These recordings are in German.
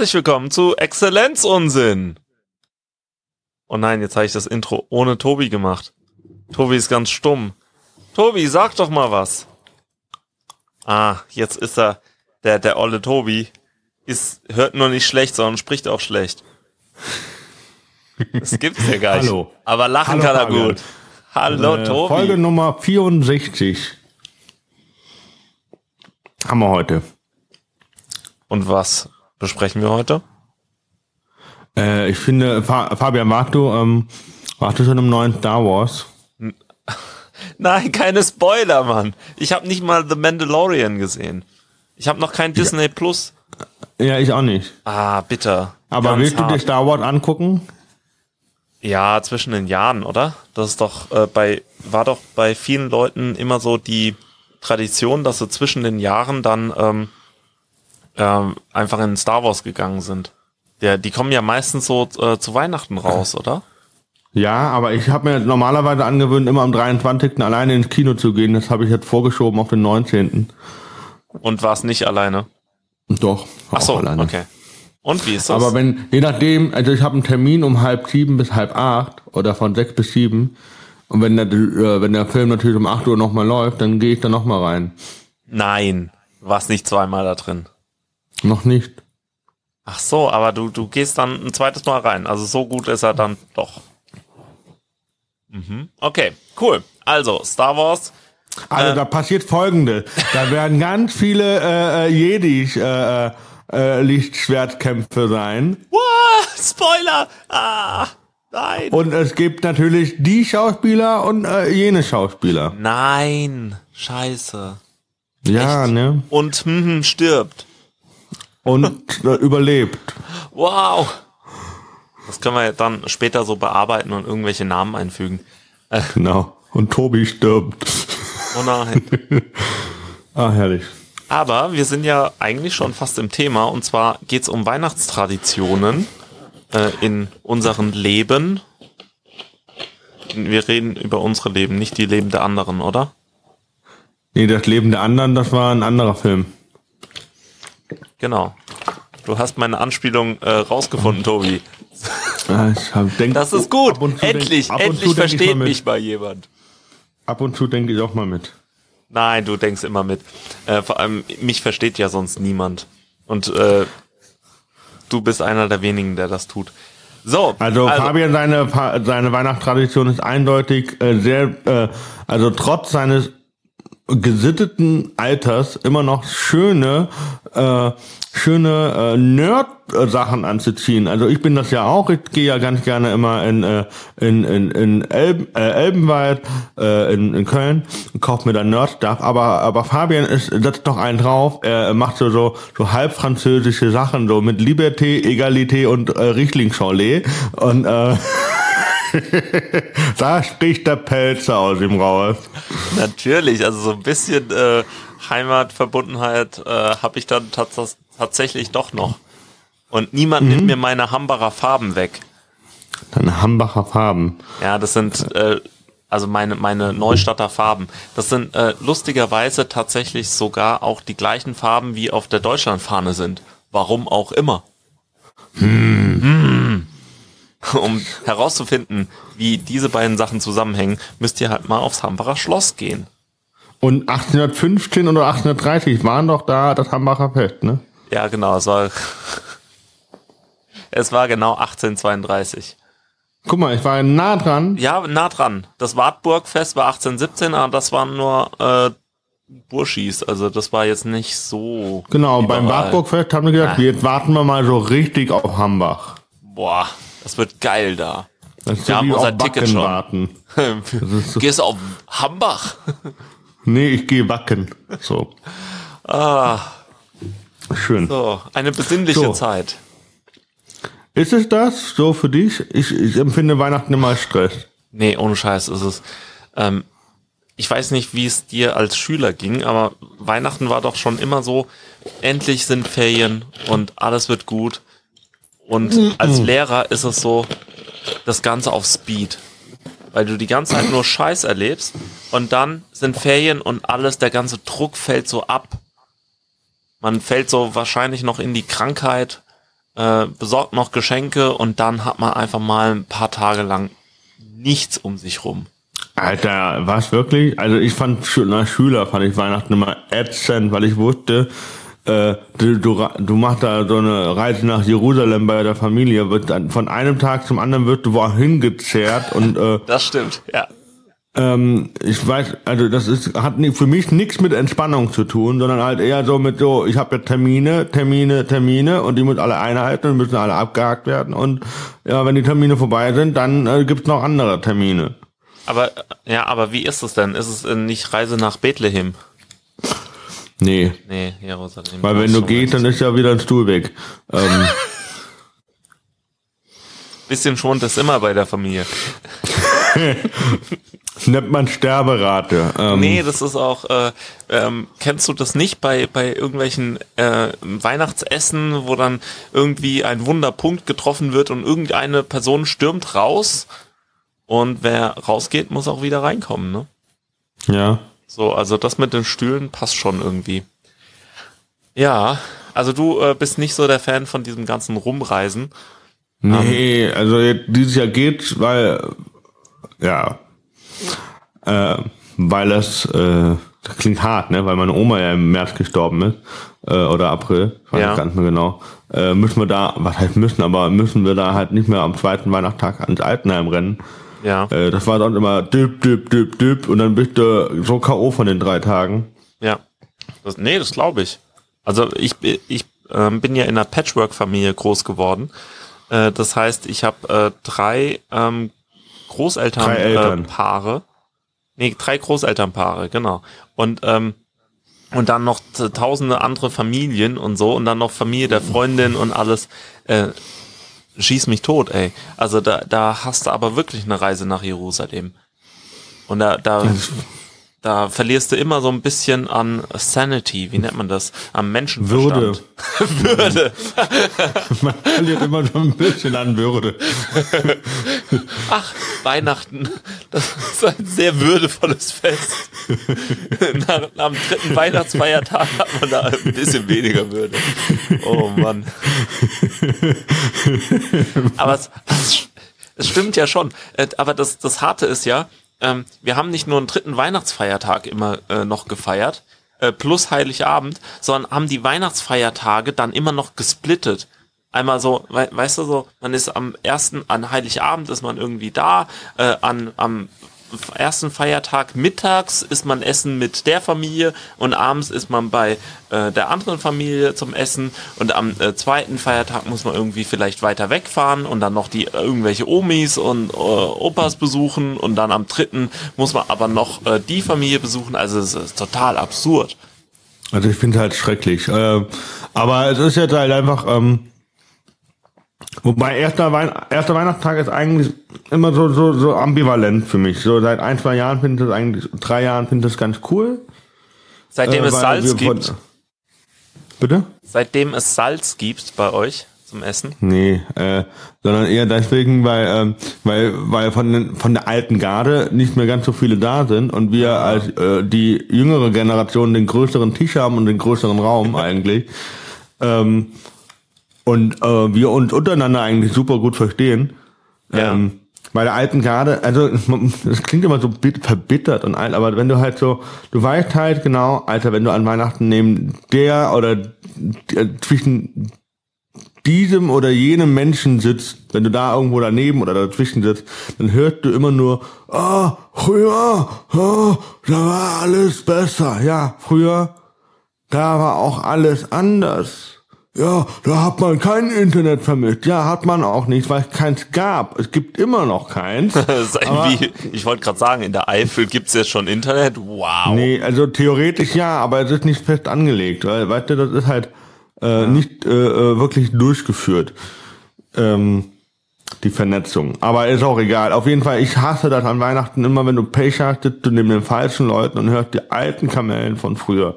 Herzlich willkommen zu Exzellenzunsinn. Oh nein, jetzt habe ich das Intro ohne Tobi gemacht. Tobi ist ganz stumm. Tobi, sag doch mal was. Ah, jetzt ist er, der, der olle Tobi, ist, hört nur nicht schlecht, sondern spricht auch schlecht. Das gibt's ja gar nicht. Hallo. Aber lachen Hallo, kann er Fabian. gut. Hallo, Äh, Tobi. Folge Nummer 64 haben wir heute. Und was besprechen wir heute? Äh, ich finde, Fa Fabian, warst du, ähm, warst du schon im neuen Star Wars? Nein, keine Spoiler, Mann. Ich habe nicht mal The Mandalorian gesehen. Ich habe noch kein Disney Plus. Ja, ich auch nicht. Ah, bitter. Aber Ganz willst du dir hart. Star Wars angucken? Ja, zwischen den Jahren, oder? Das ist doch äh, bei war doch bei vielen Leuten immer so die Tradition, dass sie zwischen den Jahren dann ähm, ähm, einfach in Star Wars gegangen sind. Der, die kommen ja meistens so äh, zu Weihnachten raus, oder? Ja, aber ich habe mir normalerweise angewöhnt, immer am 23. alleine ins Kino zu gehen. Das habe ich jetzt vorgeschoben auf den 19. Und war es nicht alleine? Doch. Ach so, alleine. okay. Und wie ist das? Aber wenn, je nachdem, also ich habe einen Termin um halb sieben bis halb acht oder von sechs bis sieben. Und wenn der, äh, wenn der Film natürlich um acht Uhr nochmal läuft, dann gehe ich da nochmal rein. Nein, warst nicht zweimal da drin. Noch nicht. Ach so, aber du, du gehst dann ein zweites Mal rein. Also so gut ist er dann doch. Mhm. Okay, cool. Also, Star Wars. Also Äh. da passiert folgende. Da werden ganz viele äh, äh, Jedis äh, äh, äh, Lichtschwertkämpfe sein. Wow, Spoiler! Ah, nein. Und es gibt natürlich die Schauspieler und äh, jene Schauspieler. Nein, scheiße. Ja, Echt? ne? Und hm, hm, stirbt. Und äh, überlebt. Wow. Das können wir ja dann später so bearbeiten und irgendwelche Namen einfügen. Genau. Und Tobi stirbt. Oh nein. Ah, herrlich. Aber wir sind ja eigentlich schon fast im Thema und zwar geht's um Weihnachtstraditionen äh, in unserem Leben. Wir reden über unsere Leben, nicht die Leben der anderen, oder? Nee, das Leben der anderen, das war ein anderer Film. Genau. Du hast meine Anspielung äh, rausgefunden, Tobi. Ich hab, denk, Das ist gut. Denk- Endlich, ab und endlich zu denk ich versteht mal mich mal jemand. Ab und zu denke ich auch mal mit. Nein, du denkst immer mit. Äh, vor allem, mich versteht ja sonst niemand. Und äh, du bist einer der wenigen, der das tut. So, Also, Fabian, seine, seine Weihnachtstradition ist eindeutig äh, sehr, äh, also trotz seines gesitteten Alters immer noch schöne, äh, schöne äh, Nerd-Sachen anzuziehen. Also ich bin das ja auch. Ich gehe ja ganz gerne immer in äh, in in, in Elben, äh, Elbenwald äh, in, in Köln und kaufe mir dann Nerd-Stuff. Aber aber Fabian ist setzt doch einen drauf. Er macht so so so halb französische Sachen so mit Liberté, Egalité und äh, Riesling-Chaulet und äh, da spricht der Pelzer aus ihm raus. Natürlich, also so ein bisschen äh, Heimatverbundenheit äh, habe ich dann tats tatsächlich doch noch. Und niemand nimmt mir meine Hambacher Farben weg. Deine Hambacher Farben. Ja, das sind äh, also meine meine Neustadter Farben. Das sind äh, lustigerweise tatsächlich sogar auch die gleichen Farben wie auf der Deutschlandfahne sind. Warum auch immer. Hm. Um herauszufinden, wie diese beiden Sachen zusammenhängen, müsst ihr halt mal aufs Hambacher Schloss gehen. Und 1815 oder 1830 waren doch da das Hambacher Fest, ne? Ja, genau, es war es war genau 1832. Guck mal, ich war nah dran. Ja, nah dran. Das Wartburgfest war 1817, aber das waren nur äh, Burschis, also das war jetzt nicht so. Genau, beim überall. Wartburgfest haben wir gesagt, Ah. jetzt warten wir mal so richtig auf Hambach. Boah, das wird geil da. Das Wir haben unser Ticket schon. warten. so- Gehst du auf Hambach? Nee, ich gehe backen. So. Ah, Schön. so, eine besinnliche So. Zeit. Ist es das so für dich? Ich, ich empfinde Weihnachten immer als Stress. Nee, ohne Scheiß ist es. Ähm, ich weiß nicht, wie es dir als Schüler ging, aber Weihnachten war doch schon immer so, endlich sind Ferien und alles wird gut. Und als Lehrer ist es so, das Ganze auf Speed. Weil du die ganze Zeit nur Scheiß erlebst und dann sind Ferien und alles, der ganze Druck fällt so ab. Man fällt so wahrscheinlich noch in die Krankheit äh, besorgt noch Geschenke und dann hat man einfach mal ein paar Tage lang nichts um sich rum. Alter, was wirklich? Also ich fand als Schüler fand ich Weihnachten immer ätzend, weil ich wusste, äh, du, du, du machst da so eine Reise nach Jerusalem bei der Familie, wird dann von einem Tag zum anderen wird du wohin gezerrt und äh, Das stimmt, ja. ähm, ich weiß, also das ist hat für mich nichts mit Entspannung zu tun, sondern halt eher so mit so, ich habe ja Termine, Termine, Termine und die müssen alle einhalten und müssen alle abgehakt werden und ja, wenn die Termine vorbei sind, dann äh, gibt's noch andere Termine. Aber ja, aber wie ist es denn? Ist es nicht Reise nach Bethlehem? Nee, Nee, Jerusalem. weil wenn du gehst, dann ist ja wieder ein Stuhl weg. Ähm, Bisschen schont es immer bei der Familie. nennt man Sterberate. Ähm, Nee, das ist auch, äh, ähm, kennst du das nicht bei, bei irgendwelchen äh, Weihnachtsessen, wo dann irgendwie ein Wunderpunkt getroffen wird und irgendeine Person stürmt raus und wer rausgeht, muss auch wieder reinkommen, ne? Ja. So, also das mit den Stühlen passt schon irgendwie. Ja, also du äh, bist nicht so der Fan von diesem ganzen Rumreisen. Nee, also jetzt, dieses Jahr geht, weil ja, äh, weil das, äh, das klingt hart, ne, weil meine Oma ja im März gestorben ist äh, oder April, ich weiß Ja. nicht ganz mehr genau. Äh, müssen wir da, was heißt müssen, aber müssen wir da halt nicht mehr am zweiten Weihnachtstag ans Altenheim rennen. Ja, Äh, das war dann immer düb, düb, düb, düb und dann bist du so K.O. von den drei Tagen. ja. Das, nee, das glaube ich. Also ich, ich ähm, bin ja in einer Patchwork-Familie groß geworden. Äh, das heißt, ich habe äh, drei ähm, Großelternpaare. Äh, nee, drei Großelternpaare, genau. Und ähm, und dann noch tausende andere Familien und so und dann noch Familie der Freundin und alles. Äh, schieß mich tot, ey. Also da, da hast du aber wirklich eine Reise nach Jerusalem. Und da, da, da verlierst du immer so ein bisschen an Sanity, wie nennt man das? Am Menschenverstand. Würde. Würde. Man verliert immer so ein bisschen an Würde. Ach, Weihnachten, das ist ein sehr würdevolles Fest. Nach, am dritten Weihnachtsfeiertag hat man da ein bisschen weniger Würde. Oh Mann. Aber es, es, es stimmt ja schon. Äh, Aber das, das Harte ist ja, ähm, wir haben nicht nur einen dritten Weihnachtsfeiertag immer äh, noch gefeiert, äh, plus Heiligabend, sondern haben die Weihnachtsfeiertage dann immer noch gesplittet. Einmal so, wei- weißt du so, man ist am ersten, an Heiligabend ist man irgendwie da, äh, an, am ersten Feiertag mittags ist man essen mit der Familie und abends ist man bei äh, der anderen Familie zum Essen und am äh, zweiten Feiertag muss man irgendwie vielleicht weiter wegfahren und dann noch die äh, irgendwelche Omis und äh, Opas besuchen und dann am dritten muss man aber noch äh, die Familie besuchen. Also es ist total absurd. Also ich finde halt schrecklich. Äh, aber es ist jetzt halt einfach, ähm, wobei erster, Wein erster Weihnachtstag ist eigentlich immer so, so, so ambivalent für mich. So seit ein, zwei Jahren finde ich das eigentlich, drei Jahren finde ich das ganz cool. Seitdem Äh, es Salz wir von- gibt, Bitte? seitdem es Salz gibt bei euch zum Essen. Nee, äh, sondern eher deswegen, weil, ähm, weil, weil von, von der alten Garde nicht mehr ganz so viele da sind und wir als äh, die jüngere Generation den größeren Tisch haben und den größeren Raum eigentlich. Ähm, und äh, wir uns untereinander eigentlich super gut verstehen. Ja. Ähm, bei der alten Garde, also das klingt immer so bit- verbittert und alt, aber wenn du halt so, du weißt halt genau, Alter, wenn du an Weihnachten neben der oder äh, zwischen diesem oder jenem Menschen sitzt, wenn du da irgendwo daneben oder dazwischen sitzt, dann hörst du immer nur, ah, früher, ah, da war alles besser. Ja, früher, da war auch alles anders. Ja, da hat man kein Internet vermisst. Ja, hat man auch nicht, weil es keins gab. Es gibt immer noch keins. Das ist irgendwie, ich wollte gerade sagen, in der Eifel gibt's jetzt schon Internet. Wow. Nee, also theoretisch ja, aber es ist nicht fest angelegt, weil, weißt du, das ist halt äh, nicht äh, äh, wirklich durchgeführt. Ähm, die Vernetzung. Aber ist auch egal. Auf jeden Fall, ich hasse das an Weihnachten immer, wenn du Pech hast, sitzt du neben den falschen Leuten und hörst die alten Kamellen von früher.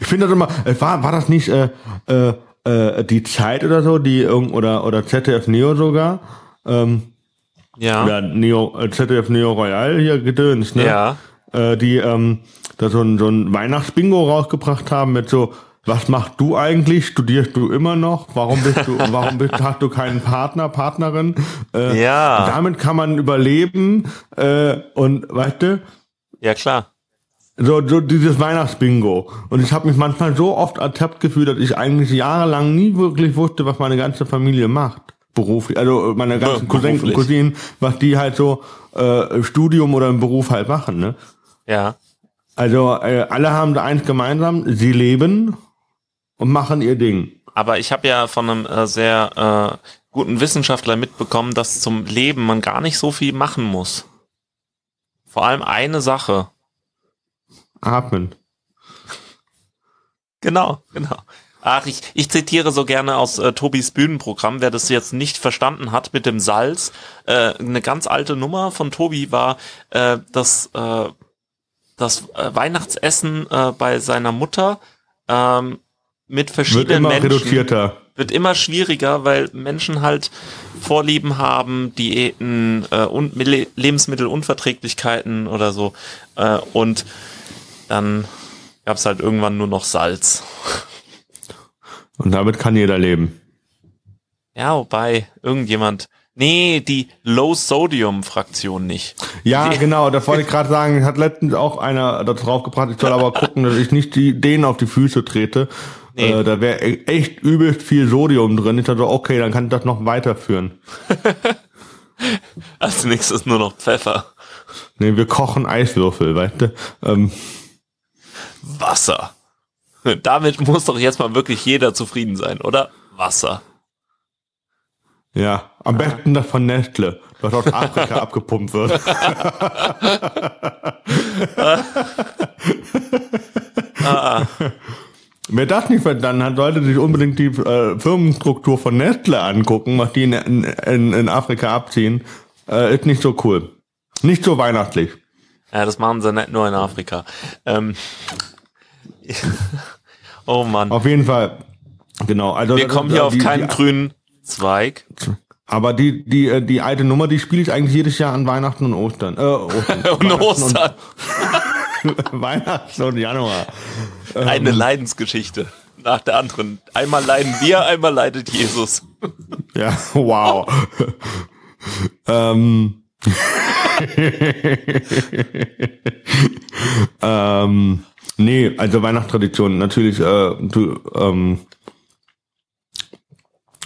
Ich finde das immer, äh, war, war das nicht äh, äh, äh, die Zeit oder so, die irgend oder oder ZDF Neo sogar, ähm, Ja. ja, Neo, äh, ZDF Neo Royal hier gedöns, ne? Ja. Äh, die ähm, da so ein, so ein Weihnachtsbingo rausgebracht haben mit so was machst du eigentlich? Studierst du immer noch? Warum bist du, warum bist, hast du keinen Partner, Partnerin? Äh, ja. Damit kann man überleben äh, und weißt du? Ja klar. So, so dieses Weihnachtsbingo. Und ich habe mich manchmal so oft ertappt gefühlt, dass ich eigentlich jahrelang nie wirklich wusste, was meine ganze Familie macht. Beruflich. Also meine ganzen Cousins und Cousinen, was die halt so äh, Studium oder im Beruf halt machen. Ne? Ja. Also äh, alle haben da eins gemeinsam, sie leben und machen ihr Ding. Aber ich habe ja von einem äh, sehr äh, guten Wissenschaftler mitbekommen, dass zum Leben man gar nicht so viel machen muss. Vor allem eine Sache. Atmen. Genau, genau. Ach, ich, ich zitiere so gerne aus äh, Tobis Bühnenprogramm, wer das jetzt nicht verstanden hat mit dem Salz. Äh, eine ganz alte Nummer von Tobi war äh, das, äh, das äh, Weihnachtsessen äh, bei seiner Mutter ähm, mit verschiedenen wird immer Menschen. Reduzierter. Wird immer schwieriger, weil Menschen halt Vorlieben haben, Diäten äh, und Lebensmittelunverträglichkeiten oder so. Äh, und dann gab es halt irgendwann nur noch Salz. Und damit kann jeder leben. Ja, wobei irgendjemand. Nee, die Low-Sodium-Fraktion nicht. Ja, die, genau, das wollte ich gerade sagen. Hat letztens auch einer da drauf gebracht. Ich soll aber gucken, dass ich nicht die, denen auf die Füße trete. Nee. Äh, da wäre echt übelst viel Sodium drin. Ich dachte, okay, dann kann ich das noch weiterführen. Als nächstes nur noch Pfeffer. Nee, wir kochen Eiswürfel, weißt du? Ähm. Wasser. Damit muss doch jetzt mal wirklich jeder zufrieden sein, oder? Wasser. Ja, am besten das von Nestle, was aus Afrika abgepumpt wird. ah. Wer das nicht verstanden hat, sollte sich unbedingt die äh, Firmenstruktur von Nestle angucken, was die in, in, in Afrika abziehen. Äh, ist nicht so cool. Nicht so weihnachtlich. Ja, das machen sie nicht nur in Afrika. Ähm, oh Mann. Auf jeden Fall. Genau. Also wir kommen hier auf keinen die, grünen Zweig. Aber die die äh, die alte Nummer, die spiele ich eigentlich jedes Jahr an Weihnachten und Ostern. Äh, Ostern. und Ostern. Und Weihnachten und Januar. Eine ähm. Leidensgeschichte nach der anderen. Einmal leiden wir, einmal leidet Jesus. ja, wow. ähm. ähm, nee, also Weihnachtstradition, natürlich, äh, du, ähm,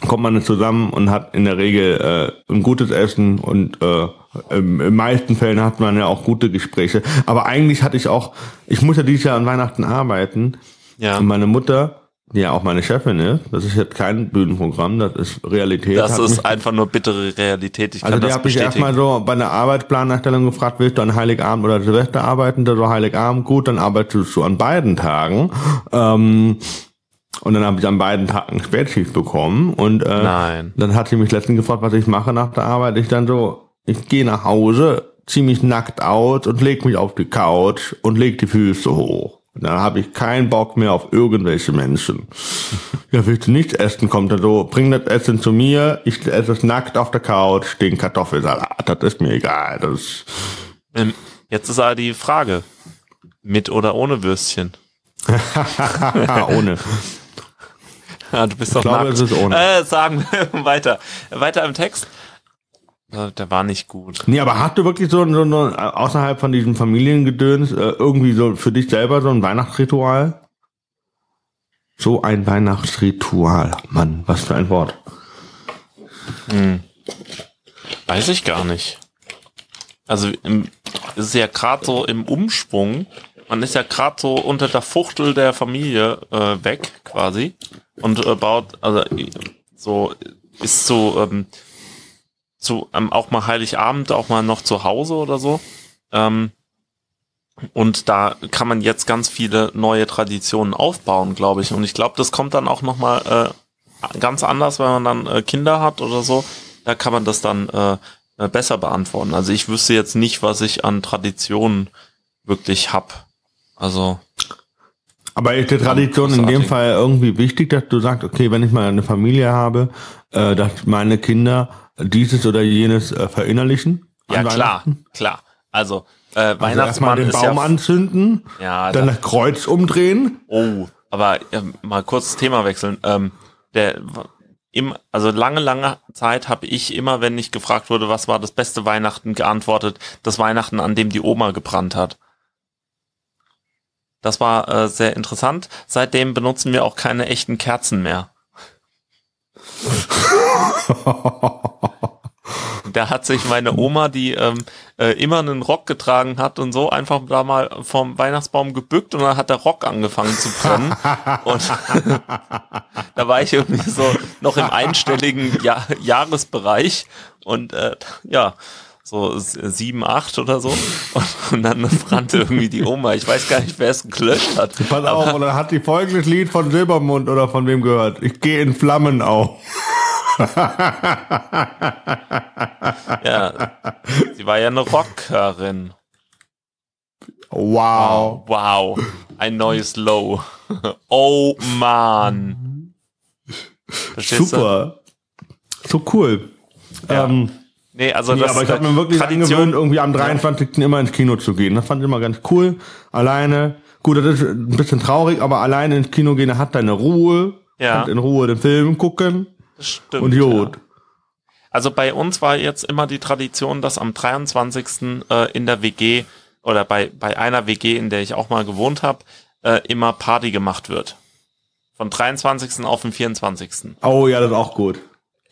kommt man zusammen und hat in der Regel äh, ein gutes Essen und äh, im, in meisten Fällen hat man ja auch gute Gespräche. Aber eigentlich hatte ich auch, ich muss ja dieses Jahr an Weihnachten arbeiten. Ja. Und meine Mutter, ja auch meine Chefin ist, das ist jetzt kein Bühnenprogramm, das ist Realität. Das ist einfach nur bittere Realität. Ich also die hat mich erstmal so bei der Arbeitsplanerstellung gefragt, willst du an Heiligabend oder Silvester arbeiten? Da so Heiligabend, gut, dann arbeitest du an beiden Tagen. Ähm, und dann habe ich an beiden Tagen Spätschicht bekommen. Und äh, Nein. dann hat sie mich letztens gefragt, was ich mache nach der Arbeit. Ich dann so, ich gehe nach Hause, zieh mich nackt aus und leg mich auf die Couch und leg die Füße hoch. Und dann habe ich keinen Bock mehr auf irgendwelche Menschen. ja, willst du nichts essen? Kommt er so, bring das Essen zu mir, ich esse es nackt auf der Couch, den Kartoffelsalat, das ist mir egal. Das ähm, Jetzt ist aber die Frage, mit oder ohne Würstchen? ohne. Ja, du bist doch ich glaube, nackt. Es ist ohne. Äh, sagen wir weiter. Weiter im Text. Der war nicht gut. Nee, aber hast du wirklich so, so, so außerhalb von diesem Familiengedöns äh, irgendwie so für dich selber so ein Weihnachtsritual? So ein Weihnachtsritual. Mann, was für ein Wort. Hm. Weiß ich gar nicht. Also im, es ist ja gerade so im Umschwung. Man ist ja gerade so unter der Fuchtel der Familie äh, weg, quasi. Und äh, baut, also so ist so ähm, zu ähm, auch mal Heiligabend, auch mal noch zu Hause oder so. Ähm, und da kann man jetzt ganz viele neue Traditionen aufbauen, glaube ich. Und ich glaube, das kommt dann auch noch mal äh, ganz anders, wenn man dann äh, Kinder hat oder so. Da kann man das dann äh, äh besser beantworten. Also ich wüsste jetzt nicht, was ich an Traditionen wirklich hab. Also aber ist die Tradition in dem Fall irgendwie wichtig, dass du sagst, okay, wenn ich mal eine Familie habe, äh, dass meine Kinder dieses oder jenes äh, verinnerlichen? Ja, klar, klar. Also, äh, also Weihnachtsmann den Baum ja, anzünden, ja, dann das Kreuz umdrehen. Oh, Aber ähm, mal kurz das Thema wechseln. Ähm, der im, also lange, lange Zeit habe ich immer, wenn ich gefragt wurde, was war das beste Weihnachten, geantwortet, das Weihnachten, an dem die Oma gebrannt hat. Das war äh, sehr interessant. Seitdem benutzen wir auch keine echten Kerzen mehr. Da hat sich meine Oma, die ähm, äh, immer einen Rock getragen hat und so, einfach da mal vom Weihnachtsbaum gebückt und dann hat der Rock angefangen zu brennen. und da war ich irgendwie so noch im einstelligen Jahr Jahresbereich und äh, ja, so sieben, acht oder so. Und, dann brannte irgendwie die Oma. Ich weiß gar nicht, wer es gelöscht hat. Pass auf, oder hat die folgendes Lied von Silbermund oder von wem gehört? Ich gehe in Flammen auf. ja, sie war ja eine Rockerin. Wow. Oh, wow, ein neues Low. Oh man. Super. Du? So cool. Ja. Ähm, nee, also nee, das, aber ich habe mir wirklich Tradition, angewöhnt, irgendwie am 23. Ja. immer ins Kino zu gehen. Das fand ich immer ganz cool. Alleine. Gut, das ist ein bisschen traurig, aber alleine ins Kino gehen, hat deine Ruhe. Ja. Und in Ruhe den Film gucken. Das stimmt. Und Jod. Ja. Also bei uns war jetzt immer die Tradition, dass am 23. Äh, in der WG oder bei, bei einer WG, in der ich auch mal gewohnt habe, äh, immer Party gemacht wird. Von 23. auf den 24. Oh ja, das ist auch gut.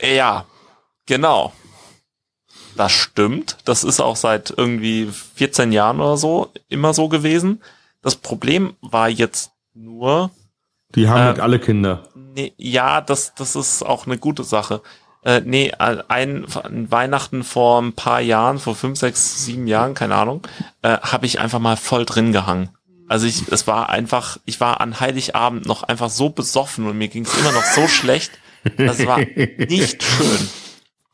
Ja, genau. Das stimmt. Das ist auch seit irgendwie 14 Jahren oder so immer so gewesen. Das Problem war jetzt nur. Die haben äh, halt alle Kinder nee, ja, das, das ist auch eine gute Sache. Äh, nee, ein, ein Weihnachten vor ein paar Jahren, vor fünf, sechs, sieben Jahren, keine Ahnung, äh, habe ich einfach mal voll drin gehangen. Also ich, es war einfach, ich war an Heiligabend noch einfach so besoffen und mir ging es immer noch so schlecht. Das war nicht schön.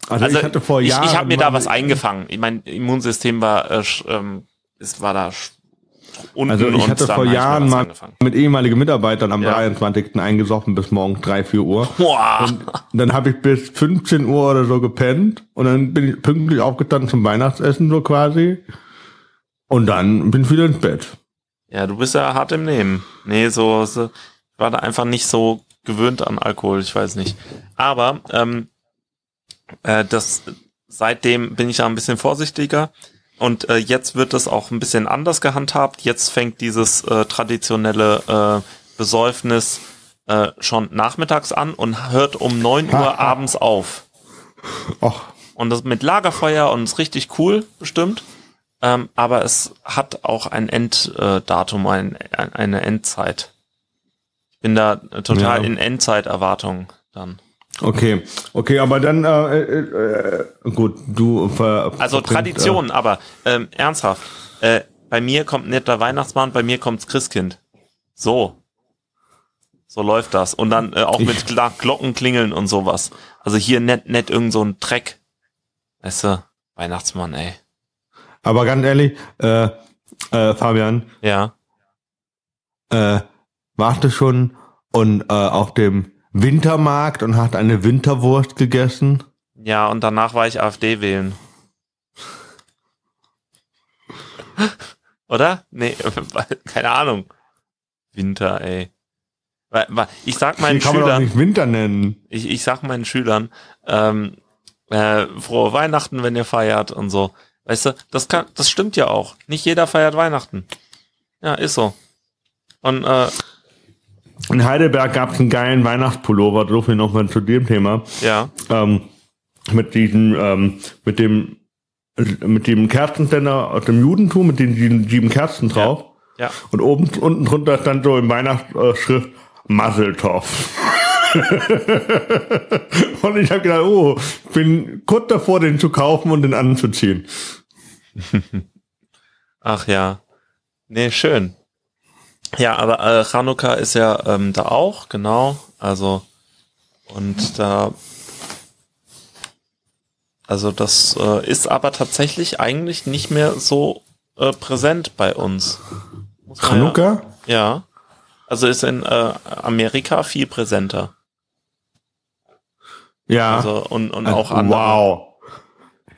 Also, also ich hatte vor Jahren. Ich, ich habe mir da was eingefangen. Mein Immunsystem war, äh, ähm, es war da unten also ich hatte vor Jahren mal angefangen. mit ehemaligen Mitarbeitern am ja. 23. eingesoffen bis morgens 3, 4 Uhr. Boah. Und dann habe ich bis 15 Uhr oder so gepennt und dann bin ich pünktlich aufgestanden zum Weihnachtsessen so quasi. Und dann bin ich wieder ins Bett. Ja, du bist ja hart im Nehmen. Nee, so, so ich war da einfach nicht so gewöhnt an Alkohol, ich weiß nicht. Aber ähm, äh, das seitdem bin ich ja ein bisschen vorsichtiger. Und äh, jetzt wird es auch ein bisschen anders gehandhabt. Jetzt fängt dieses äh, traditionelle äh, Besäufnis äh, schon nachmittags an und hört um neun Uhr abends auf. Och. Und das mit Lagerfeuer und ist richtig cool, bestimmt. Ähm, aber es hat auch ein Enddatum, ein, ein, eine Endzeit. Ich bin da total ja. in Endzeiterwartung dann. Okay, okay, aber dann äh, äh, äh gut, du ver, Also Tradition, äh, aber ähm, ernsthaft. Äh, bei mir kommt nicht der Weihnachtsmann, bei mir kommt's Christkind. So. So läuft das. Und dann äh, auch mit Gla Glocken klingeln und sowas. Also hier nicht, nicht irgend so ein Dreck. Weißt du, Weihnachtsmann, ey. Aber ganz ehrlich, äh, äh, Fabian. Ja. Äh, warte schon und äh, auf dem Wintermarkt und hat eine Winterwurst gegessen. Ja, und danach war ich AfD wählen. Oder? Nee, keine Ahnung. Winter, ey. Ich sag meinen kann Schülern. Man doch nicht Winter nennen. Ich, ich sag meinen Schülern, ähm, äh, frohe Weihnachten, wenn ihr feiert und so. Weißt du, das kann, das stimmt ja auch. Nicht jeder feiert Weihnachten. Ja, ist so. Und äh, in Heidelberg gab es einen geilen Weihnachtspullover, so viel nochmal zu dem Thema. Ja. Ähm, mit diesem, ähm, mit dem, mit dem Kerzenständer aus dem Judentum, mit den sieben Kerzen drauf. Ja. ja. Und oben, unten drunter stand so in Weihnachtsschrift Maseltoff. und ich habe gedacht, oh, bin kurz davor, den zu kaufen und den anzuziehen. Ach ja. Nee, schön. Ja, aber äh, Chanukka ist ja ähm, da auch, genau. Also, und da, also das äh, ist aber tatsächlich eigentlich nicht mehr so äh, präsent bei uns. Chanukka? Ja, ja. Also ist in äh, Amerika viel präsenter. Ja. Also, und, und auch andere. Wow.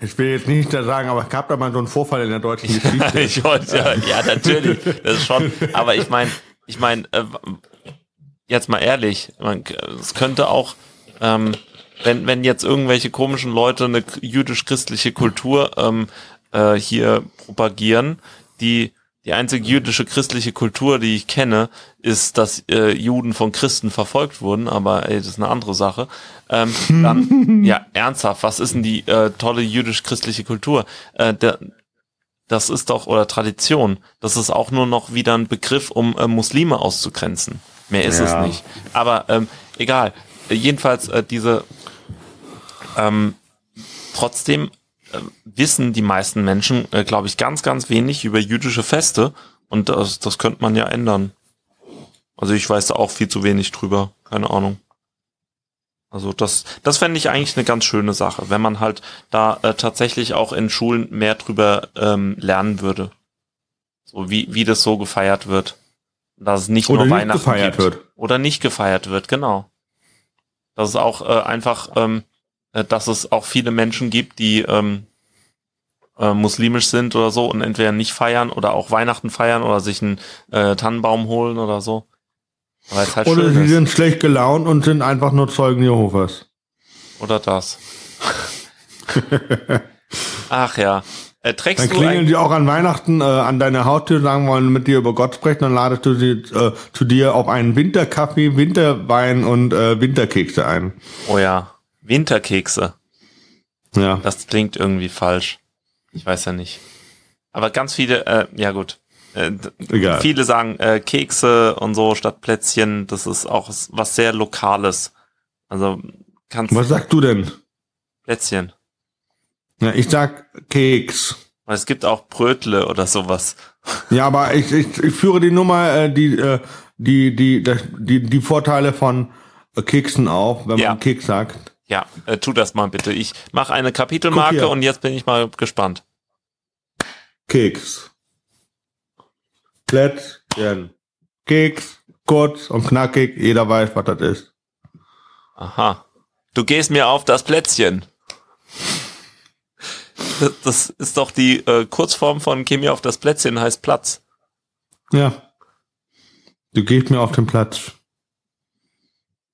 Ich will jetzt nicht da sagen, aber es gab da mal so einen Vorfall in der deutschen Geschichte. ich wollte ja, ja, natürlich, das ist schon. Aber ich meine, ich meine, äh, jetzt mal ehrlich, man, es könnte auch, ähm, wenn, wenn jetzt irgendwelche komischen Leute eine jüdisch-christliche Kultur ähm, äh, hier propagieren, die die einzige jüdische christliche Kultur, die ich kenne, ist, dass äh, Juden von Christen verfolgt wurden, aber ey, das ist eine andere Sache. Ähm, dann, ja, ernsthaft, was ist denn die äh, tolle jüdisch-christliche Kultur? Äh, der, das ist doch, oder Tradition, das ist auch nur noch wieder ein Begriff, um äh, Muslime auszugrenzen. Mehr ist ja. es nicht. Aber ähm, egal. Jedenfalls äh, diese ähm, trotzdem wissen die meisten Menschen, äh, glaube ich, ganz, ganz wenig über jüdische Feste und das, das könnte man ja ändern. Also ich weiß da auch viel zu wenig drüber, keine Ahnung. Also das, das fände ich eigentlich eine ganz schöne Sache, wenn man halt da äh, tatsächlich auch in Schulen mehr drüber ähm, lernen würde. So wie, wie das so gefeiert wird. Dass es nicht Oder nur nicht Weihnachten gefeiert gibt. wird. Oder nicht gefeiert wird, genau. Dass es auch äh, einfach ähm, äh, dass es auch viele Menschen gibt, die ähm, äh, muslimisch sind oder so und entweder nicht feiern oder auch Weihnachten feiern oder sich einen äh, Tannenbaum holen oder so. Halt oder sie ist. sind schlecht gelaunt und sind einfach nur Zeugen Jehovas. Oder das. Ach ja. Äh, trägst dann klingeln die auch an Weihnachten äh, an deine Haustür, sagen wollen mit dir über Gott sprechen, dann ladest du sie äh, zu dir auf einen Winterkaffee, Winterwein und äh, Winterkekse ein. Oh ja. Winterkekse. Ja. Das klingt irgendwie falsch. Ich weiß ja nicht. Aber ganz viele, äh, ja gut. Äh, Egal. Viele sagen äh, Kekse und so statt Plätzchen. Das ist auch was sehr Lokales. Also kannst. Was sagst du denn? Plätzchen. Ja, ich sag Keks. Es gibt auch Brötle oder sowas. Ja, aber ich, ich, ich führe die Nummer, äh, die, äh, die, die, die, die Vorteile von Keksen auf, wenn man ja. Keks sagt. Ja, äh, tu das mal bitte. Ich mache eine Kapitelmarke und jetzt bin ich mal gespannt. Keks. Plätzchen. Keks. Kurz und knackig. Jeder weiß, was das ist. Aha. Du gehst mir auf das Plätzchen. Das, das ist doch die äh, Kurzform von Geh mir auf das Plätzchen heißt Platz. Ja. Du gehst mir auf den Platz.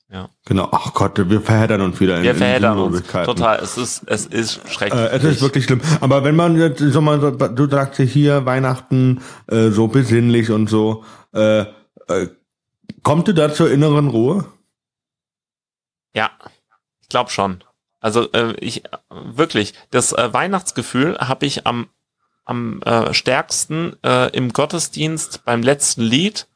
Ja. Genau. Ach Gott, wir verheddern uns wieder in Wir verheddern uns. Total. Es ist, es ist schrecklich. Äh, es ist wirklich schlimm. Aber wenn man jetzt, so mal, du sagst hier Weihnachten, äh, so besinnlich und so, äh, äh, kommt du da zur inneren Ruhe? Ja, ich glaube schon. Also äh, ich wirklich, das äh, Weihnachtsgefühl habe ich am am äh, stärksten äh, im Gottesdienst beim letzten Lied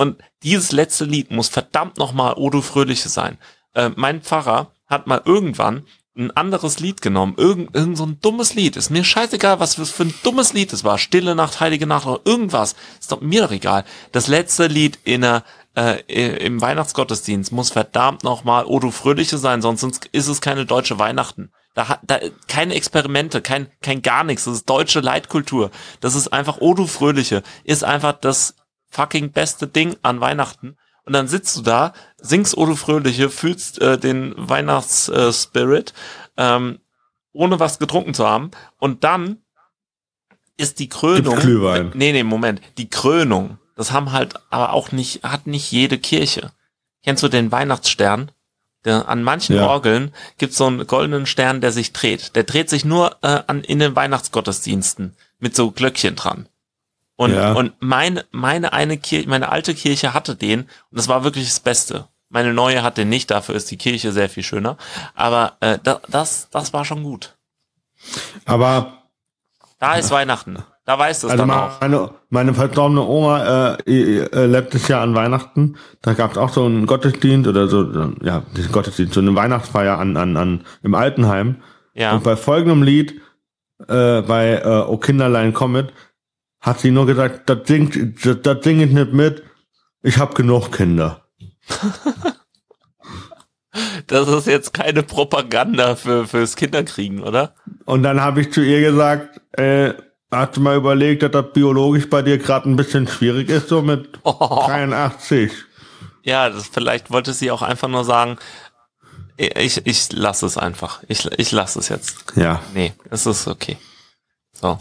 und dieses letzte Lied muss verdammt nochmal Odo Fröhliche sein. Äh, mein Pfarrer hat mal irgendwann ein anderes Lied genommen, irgend, irgend so ein dummes Lied. Ist mir scheißegal, was für ein dummes Lied es war. Stille Nacht, Heilige Nacht oder irgendwas. Ist doch mir doch egal. Das letzte Lied in der, äh, im Weihnachtsgottesdienst muss verdammt nochmal Odo Fröhliche sein, sonst ist es keine deutsche Weihnachten. Da, da keine Experimente, kein, kein gar nichts. Das ist deutsche Leitkultur. Das ist einfach Odo Fröhliche. Ist einfach das fucking beste Ding an Weihnachten. Und dann sitzt du da, singst Odo Fröhliche, fühlst äh, den Weihnachtsspirit, äh, ähm, ohne was getrunken zu haben. Und dann ist die Krönung. Äh, nee, nee, Moment. Die Krönung, das haben halt aber auch nicht, hat nicht jede Kirche. Kennst du den Weihnachtsstern? Der, an manchen ja. Orgeln gibt's so einen goldenen Stern, der sich dreht. Der dreht sich nur äh, an, in den Weihnachtsgottesdiensten mit so Glöckchen dran. Und, ja. und meine, meine eine Kirche, meine alte Kirche hatte den und das war wirklich das Beste. Meine neue hat den nicht, dafür ist die Kirche sehr viel schöner. Aber äh, da, das, das war schon gut. Aber da ist ja. Weihnachten. Da weiß das also dann meine, auch. Meine, meine verstorbene Oma äh, äh, letztes Jahr an Weihnachten. Da gab es auch so einen Gottesdienst oder so, ja, diesen Gottesdienst, so eine Weihnachtsfeier an, an, an im Altenheim. Ja. Und bei folgendem Lied, äh, bei äh, O Kinderlein Comet, hat sie nur gesagt, das singt, das, das singe ich nicht mit. Ich habe genug Kinder. das ist jetzt keine Propaganda für fürs Kinderkriegen, oder? Und dann habe ich zu ihr gesagt, äh, hast du mal überlegt, dass das biologisch bei dir gerade ein bisschen schwierig ist, so mit oh. 83? Ja, das, vielleicht wollte sie auch einfach nur sagen, ich, ich lasse es einfach. Ich, ich lasse es jetzt. Ja. Nee, es ist okay. So.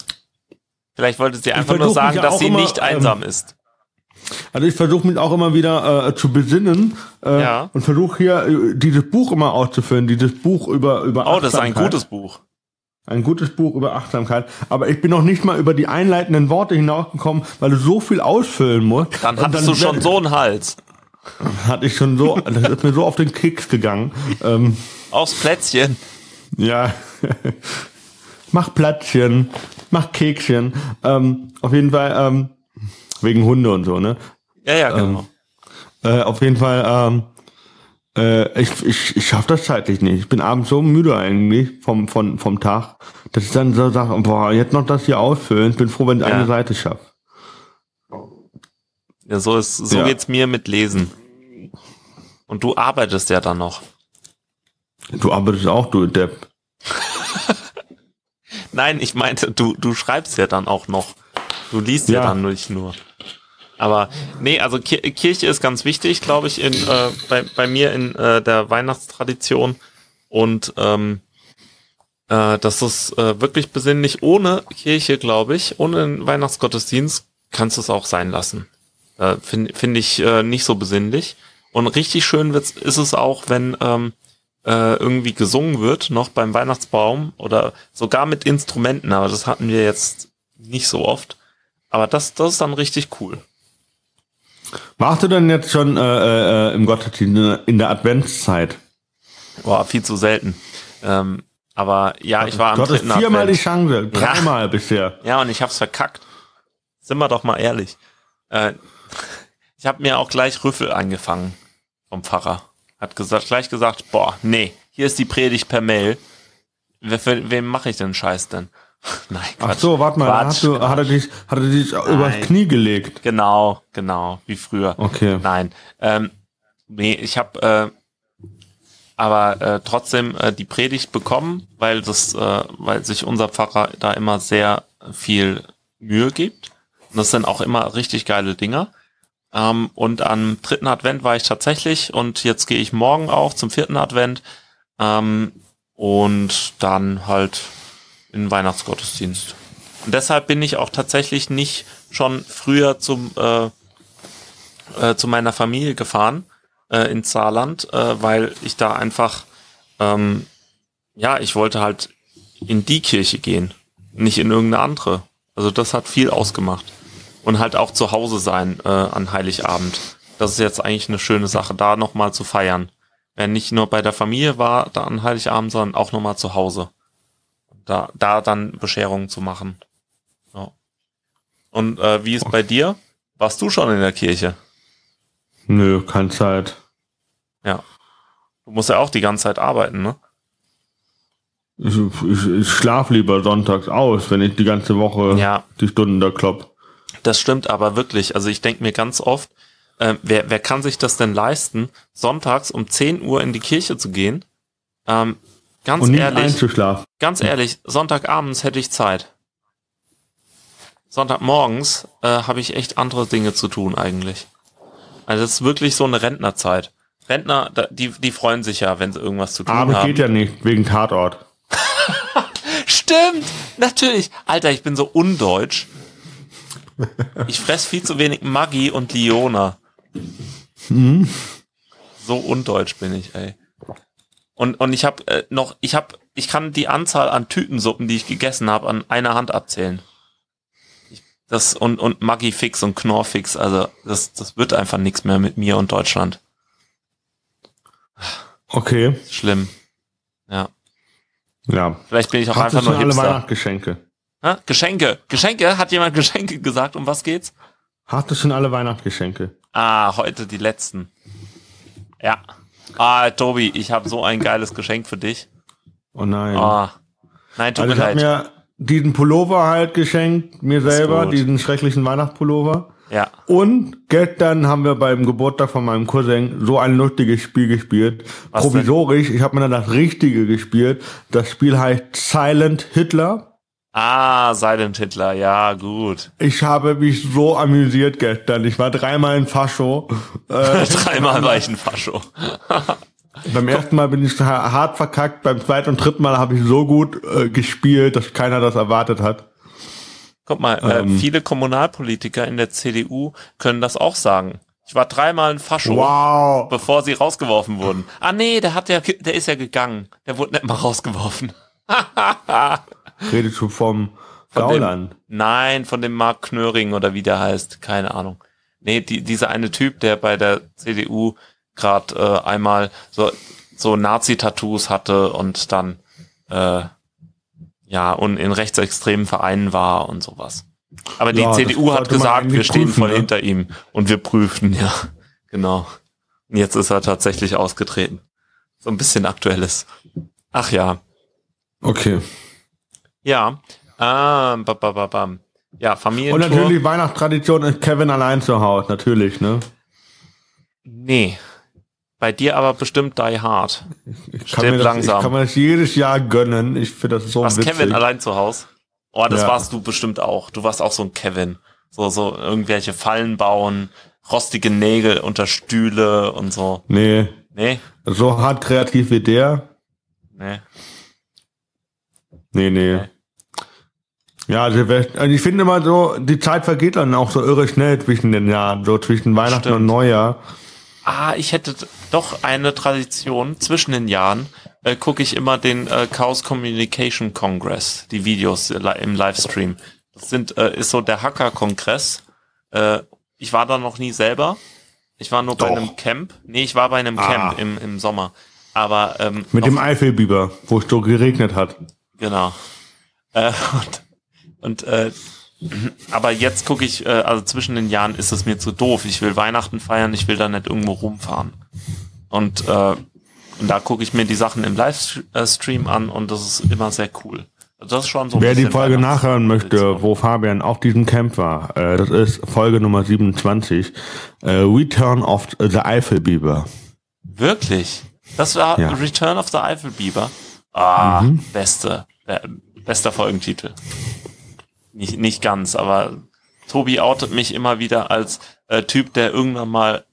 Vielleicht wollte sie einfach nur sagen, dass sie immer, nicht ähm, einsam ist. Also ich versuche mich auch immer wieder äh, zu besinnen äh, Ja. und versuche hier äh, dieses Buch immer auszufüllen, dieses Buch über über Oh, das ist ein gutes Buch. ein gutes Buch über Achtsamkeit. Aber ich bin noch nicht mal über die einleitenden Worte hinausgekommen, weil du so viel ausfüllen musst. Dann hattest du schon so einen Hals. hatte ich schon so, das ist mir so auf den Keks gegangen. Ähm, Aufs Plätzchen. ja, mach Plätzchen, mach Kekschen. Ähm, auf jeden Fall ähm, wegen Hunde und so, ne? Ja, ja, genau. Äh, auf jeden Fall, ähm, äh, ich, ich, ich schaffe das zeitlich nicht. Ich bin abends so müde eigentlich vom, vom, vom Tag, dass ich dann so sage, boah, jetzt noch das hier ausfüllen. Ich bin froh, wenn ich Ja. eine Seite schaffe. Ja, so ist, so Ja. geht's mir mit Lesen. Und du arbeitest ja dann noch. Du arbeitest auch, du Depp. Nein, ich meinte, du, du schreibst ja dann auch noch. Du liest ja, Ja. dann nicht nur. Aber nee, also Ki Kirche ist ganz wichtig, glaube ich, in, äh, bei, bei mir in äh, der Weihnachtstradition. Und ähm, äh, das ist äh, wirklich besinnlich. Ohne Kirche, glaube ich, ohne den Weihnachtsgottesdienst kannst du es auch sein lassen. Äh, Finde find ich äh, nicht so besinnlich. Und richtig schön wird's, ist es auch, wenn ähm, äh, irgendwie gesungen wird, noch beim Weihnachtsbaum oder sogar mit Instrumenten, aber das hatten wir jetzt nicht so oft. Aber das, das ist dann richtig cool. Warst du denn jetzt schon äh, äh, im Gottesdienst in der Adventszeit? Boah, viel zu selten. Ähm, aber ja, ich war am dritten viermal die Advent. Chance, dreimal bisher. Ja, und ich hab's verkackt. Sind wir doch mal ehrlich. Äh, ich habe mir auch gleich Rüffel angefangen vom Pfarrer. Hat gesagt, gleich gesagt, boah, nee, hier ist die Predigt per Mail. Wer, für, wem mache ich den Scheiß denn? Nein, Ach so, warte mal, Quatsch, du, hat er dich, hat er dich übers Knie gelegt. Genau, genau, wie früher. Okay. Nein, ähm, nee, ich habe äh, aber äh, trotzdem äh, die Predigt bekommen, weil das, äh, weil sich unser Pfarrer da immer sehr viel Mühe gibt. Und das sind auch immer richtig geile Dinger. Ähm, und am dritten Advent war ich tatsächlich und jetzt gehe ich morgen auch zum vierten Advent ähm, und dann halt in den Weihnachtsgottesdienst. Und deshalb bin ich auch tatsächlich nicht schon früher zum äh, äh, zu meiner Familie gefahren äh, in Saarland, äh, weil ich da einfach ähm, ja, ich wollte halt in die Kirche gehen, nicht in irgendeine andere. Also das hat viel ausgemacht. Und halt auch zu Hause sein äh, an Heiligabend. Das ist jetzt eigentlich eine schöne Sache, da nochmal zu feiern. Wenn nicht nur bei der Familie war, da an Heiligabend, sondern auch nochmal zu Hause. Da, da dann Bescherungen zu machen. Ja. Und äh, wie ist bei dir? Warst du schon in der Kirche? Nö, keine Zeit. Ja. Du musst ja auch die ganze Zeit arbeiten, ne? Ich, ich, ich schlaf lieber sonntags aus, wenn ich die ganze Woche Ja. die Stunden da klopp. Das stimmt aber wirklich. Also ich denke mir ganz oft, äh, wer, wer kann sich das denn leisten, sonntags um 10 Uhr in die Kirche zu gehen? Ähm, ganz Und nicht ehrlich, einzuschlafen. ganz ehrlich, Sonntagabends hätte ich Zeit. Sonntagmorgens äh, habe ich echt andere Dinge zu tun eigentlich. Also das ist wirklich so eine Rentnerzeit. Rentner, die, die freuen sich ja, wenn sie irgendwas zu tun Aber haben. geht ja nicht, wegen Tatort. Stimmt, natürlich. Alter, ich bin so undeutsch. Ich fress viel zu wenig Maggi und Liona. So undeutsch bin ich, ey. Und, und ich habe äh, noch, ich habe, ich kann die Anzahl an Tütensuppen, die ich gegessen habe, an einer Hand abzählen. Ich, das und und Maggi fix und Knorr fix, also das das wird einfach nichts mehr mit mir und Deutschland. Okay. Schlimm. Ja, Ja. vielleicht bin ich auch Hattest einfach nur alle Hipster. Weihnachtsgeschenke? Hä? Geschenke. Geschenke? Hat jemand Geschenke gesagt? Um was geht's? Hattest du schon alle Weihnachtsgeschenke? Ah, heute die letzten. Ja. Ah, Tobi, ich habe so ein geiles Geschenk für dich. Oh nein. Ah. Nein, tut also ich mir habe leid. mir diesen Pullover halt geschenkt, mir selber, diesen schrecklichen Weihnachtspullover. Ja. Und gestern haben wir beim Geburtstag von meinem Cousin so ein lustiges Spiel gespielt. Was Provisorisch, ich habe mir dann das Richtige gespielt. Das Spiel heißt Silent Hitler. Ah, Silent Hitler, ja, gut. Ich habe mich so amüsiert gestern. Ich war dreimal in Fascho. Äh, Dreimal war ich ein Fascho. beim ersten Mal bin ich ha- hart verkackt. Beim zweiten und dritten Mal habe ich so gut äh, gespielt, dass keiner das erwartet hat. Guck mal, ähm, äh, viele Kommunalpolitiker in der CDU können das auch sagen. Ich war dreimal ein Fascho, wow. bevor sie rausgeworfen wurden. Ah nee, der hat ja, der ist ja gegangen. Der wurde nicht mal rausgeworfen. Redest du vom Gauland? Nein, von dem Mark Knöring oder wie der heißt. Keine Ahnung. Nee, die, dieser eine Typ, der bei der CDU gerade äh, einmal so, so Nazi-Tattoos hatte und dann äh, ja und in rechtsextremen Vereinen war und sowas. Aber die ja, CDU hat gesagt, wir stehen voll ne? hinter ihm und wir prüfen, ja, genau. Und jetzt ist er tatsächlich ausgetreten. So ein bisschen aktuelles. Ach ja. Okay. Ja. Ah, ba, ba, ba, bam. Ja, Familientour. Und natürlich Weihnachtstradition ist Kevin allein zu Hause, natürlich, ne? Nee. Bei dir aber bestimmt Die Hard. Ich kann, mir das, langsam. ich kann mir das jedes Jahr gönnen. Ich finde das so Was, witzig. Kevin allein zu Hause? Oh, das ja. warst du bestimmt auch. Du warst auch so ein Kevin. So, so irgendwelche Fallen bauen, rostige Nägel unter Stühle und so. Nee. Nee? So hart kreativ wie der? Nee. Nee, nee. nee. Ja, also, also ich finde immer so, die Zeit vergeht dann auch so irre schnell zwischen den Jahren, so zwischen Weihnachten Stimmt. und Neujahr. Ah, ich hätte doch eine Tradition zwischen den Jahren äh, gucke ich immer den äh, Chaos Communication Congress, die Videos im Livestream. Das sind, äh, ist so der Hacker-Kongress. Äh, ich war da noch nie selber. Ich war nur Doch. bei einem Camp. Nee, ich war bei einem ah. Camp im, im Sommer. Aber ähm, mit dem Eifelbiber, wo es so geregnet hat. Genau. Äh, und und äh, aber jetzt gucke ich, äh, also zwischen den Jahren ist es mir zu doof. Ich will Weihnachten feiern, ich will da nicht irgendwo rumfahren. Und äh, und da gucke ich mir die Sachen im Livestream an und das ist immer sehr cool. Also das ist schon so Wer die Folge nachhören möchte, wo Fabian auf diesem Camp war, äh, das ist Folge Nummer 27, äh, Return of the Eifelbiber. Wirklich? Das war ja. Return of the Eifelbiber? Ah, mhm. beste, äh, bester Folgentitel. Nicht, nicht ganz, aber Tobi outet mich immer wieder als äh, Typ, der irgendwann mal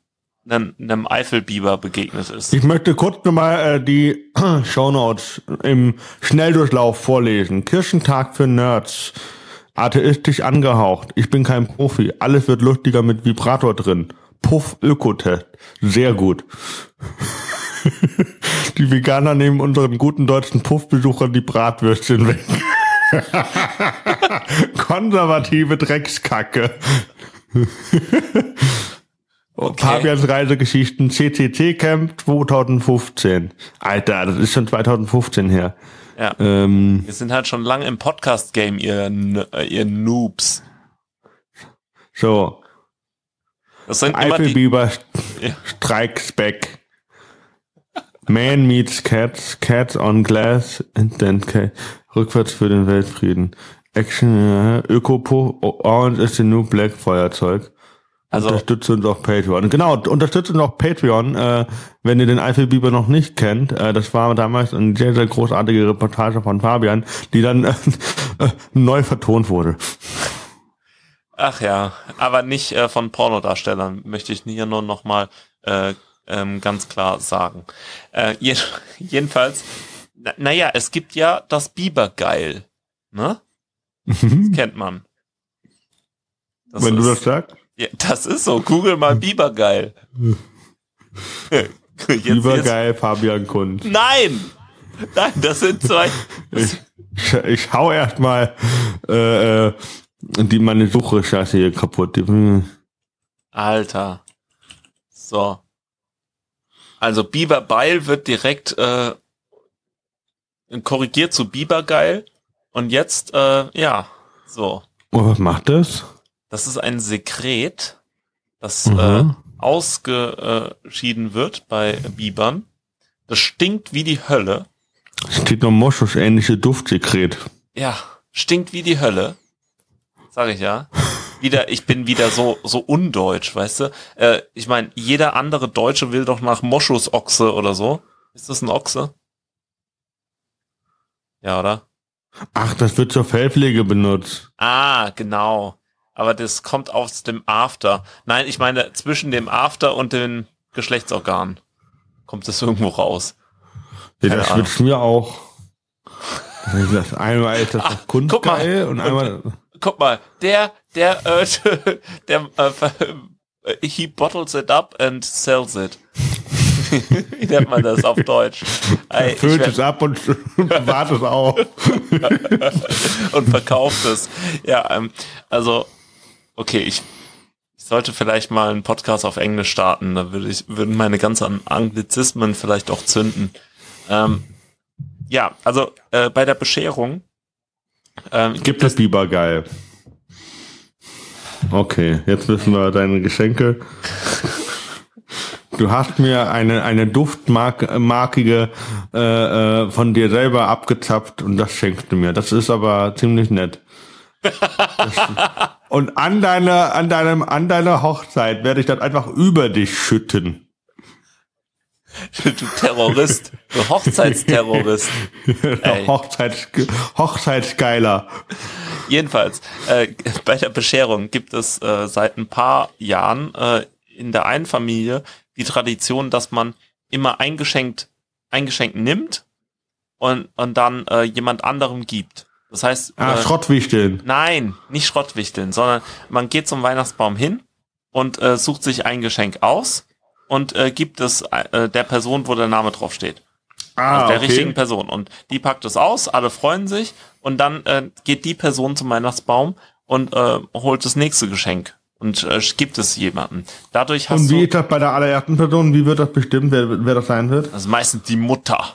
einem, einem Eifelbiber begegnet ist. Ich möchte kurz nochmal äh, die Shownotes im Schnelldurchlauf vorlesen. Kirchentag für Nerds. Atheistisch angehaucht. Ich bin kein Profi. Alles wird lustiger mit Vibrator drin. Puff Ökotest. Sehr gut. die Veganer nehmen unseren guten deutschen Puffbesuchern die Bratwürstchen weg. Konservative Dreckskacke. Okay. Fabians Reisegeschichten CCC Camp 2015. Alter, das ist schon 2015 her. Ja. Ähm, Wir sind halt schon lange im Podcast-Game, ihr, ihr Noobs. So. Das sind Eifelbiber ja. Strikes Back. Man meets Cats, Cats on Glass, and then rückwärts für den Weltfrieden. Action, äh, Öko, Orange is the new Black Feuerzeug. Also unterstützt uns auf Patreon. Genau, unterstützt uns auf Patreon, äh, wenn ihr den Eifelbiber noch nicht kennt. Äh, das war damals eine sehr, sehr großartige Reportage von Fabian, die dann äh, neu vertont wurde. Ach ja, aber nicht äh, von Pornodarstellern, möchte ich hier nur noch mal äh, ähm, ganz klar sagen. Äh, je, jedenfalls, na, naja, es gibt ja das Bibergeil, ne? Mhm. Das kennt man. Das Wenn ist, du das sagst? Ja, das ist so. Google mal Biber geil. Bibergeil, Fabian Kund. Nein! Nein, das sind zwei. ich, ich hau erstmal äh, äh, die meine Suchrecherche hier kaputt. Alter. So. Also Biberbeil wird direkt äh, korrigiert zu Bibergeil. Und jetzt, äh, ja, so. Und was macht das? Das ist ein Sekret, das mhm. äh, ausgeschieden wird bei Bibern. Das stinkt wie die Hölle. Steht noch Moschus-ähnliche Duftsekret. Ja, stinkt wie die Hölle. Sag ich ja. Wieder, ich bin wieder so, so undeutsch, weißt du? Äh, ich meine, jeder andere Deutsche will doch nach Moschusochse oder so. Ist das ein Ochse? Ja, oder? Ach, das wird zur Fellpflege benutzt. Ah, genau aber das kommt aus dem After. Nein, ich meine, zwischen dem After und dem Geschlechtsorgan kommt es irgendwo raus. Ja, das wird mir auch. Das einmal ist das Ach, Kunstgeil und einmal. guck mal, der, der, äh, der, äh, he bottles it up and sells it. Wie nennt man das auf Deutsch? Er füllt es ab und bewahrt es auf. und verkauft es. Ja, ähm, also, okay, ich, ich sollte vielleicht mal einen Podcast auf Englisch starten. Da würde ich, würden meine ganzen Anglizismen vielleicht auch zünden. Ähm, ja, also äh, bei der Bescherung ähm, gibt, gibt es Biber geil. Okay, jetzt wissen wir deine Geschenke. Du hast mir eine, eine duftmarkige äh, äh, von dir selber abgezapft und das schenkst du mir. Das ist aber ziemlich nett. und an deiner, an deinem, an deiner Hochzeit werde ich dann einfach über dich schütten. Du Terrorist, du Hochzeitsterrorist. Hochzeits, Hochzeitsgeiler. Jedenfalls, äh, bei der Bescherung gibt es äh, seit ein paar Jahren äh, in der einen Familie die Tradition, dass man immer ein Geschenk, ein Geschenk nimmt und, und dann äh, jemand anderem gibt. Das heißt. Ah, äh, Schrottwichteln. Nein, nicht Schrottwichteln, sondern man geht zum Weihnachtsbaum hin und äh, sucht sich ein Geschenk aus und äh, gibt es äh, der Person, wo der Name drauf steht. Ah, also der okay. richtigen Person. Und die packt es aus, alle freuen sich und dann äh, geht die Person zum Weihnachtsbaum und äh, holt das nächste Geschenk und äh, gibt es jemanden. Dadurch hast und wie ist das bei der allerersten Person? Wie wird das bestimmt, wer, wer das sein wird? Also meistens die Mutter.